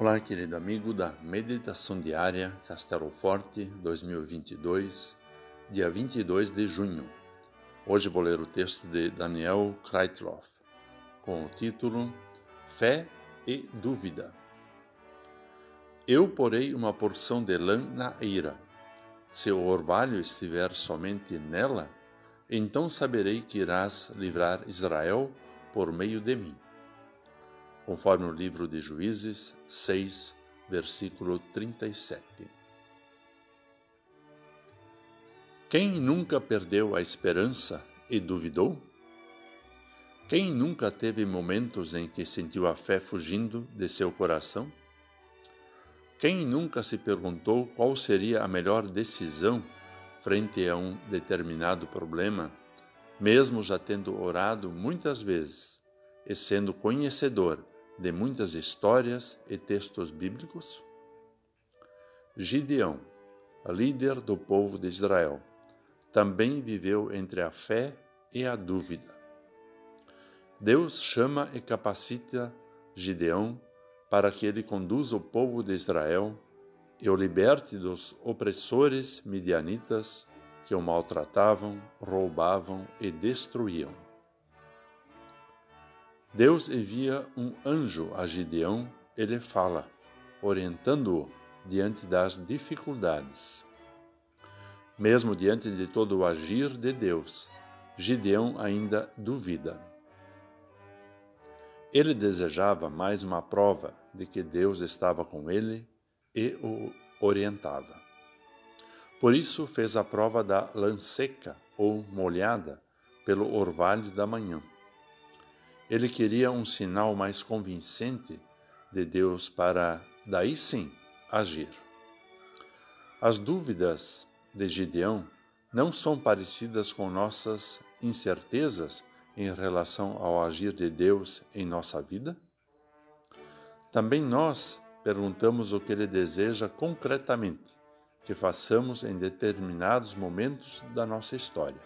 Olá, querido amigo da Meditação Diária Castelo Forte 2022, dia 22 de junho. Hoje vou ler o texto de Daniel Kreitloff, com o título Fé e Dúvida. Eu porei uma porção de lã na eira. Se o orvalho estiver somente nela, então saberei que irás livrar Israel por meio de mim conforme o livro de Juízes 6, versículo 37. Quem nunca perdeu a esperança e duvidou? Quem nunca teve momentos em que sentiu a fé fugindo de seu coração? Quem nunca se perguntou qual seria a melhor decisão frente a um determinado problema, mesmo já tendo orado muitas vezes e sendo conhecedor de muitas histórias e textos bíblicos? Gideão, líder do povo de Israel, também viveu entre a fé e a dúvida. Deus chama e capacita Gideão para que ele conduza o povo de Israel e o liberte dos opressores midianitas que o maltratavam, roubavam e destruíam. Deus envia um anjo a Gideão e lhe fala, orientando-o diante das dificuldades. Mesmo diante de todo o agir de Deus, Gideão ainda duvida. Ele desejava mais uma prova de que Deus estava com ele e o orientava. Por isso fez a prova da lã seca ou molhada pelo orvalho da manhã. Ele queria um sinal mais convincente de Deus para, daí sim, agir. As dúvidas de Gideão não são parecidas com nossas incertezas em relação ao agir de Deus em nossa vida? Também nós perguntamos o que Ele deseja concretamente que façamos em determinados momentos da nossa história.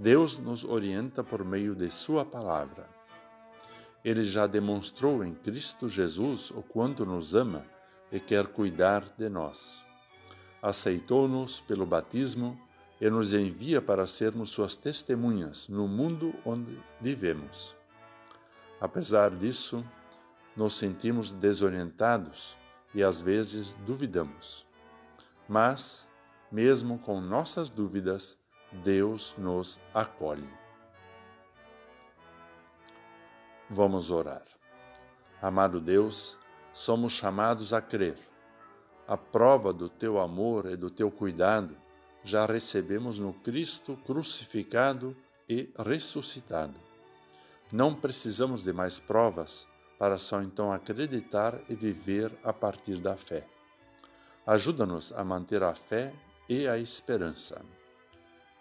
Deus nos orienta por meio de Sua palavra. Ele já demonstrou em Cristo Jesus o quanto nos ama e quer cuidar de nós. Aceitou-nos pelo batismo e nos envia para sermos Suas testemunhas no mundo onde vivemos. Apesar disso, nos sentimos desorientados e às vezes duvidamos. Mas, mesmo com nossas dúvidas, Deus nos acolhe. Vamos orar. Amado Deus, somos chamados a crer. A prova do teu amor e do teu cuidado já recebemos no Cristo crucificado e ressuscitado. Não precisamos de mais provas para só então acreditar e viver a partir da fé. Ajuda-nos a manter a fé e a esperança.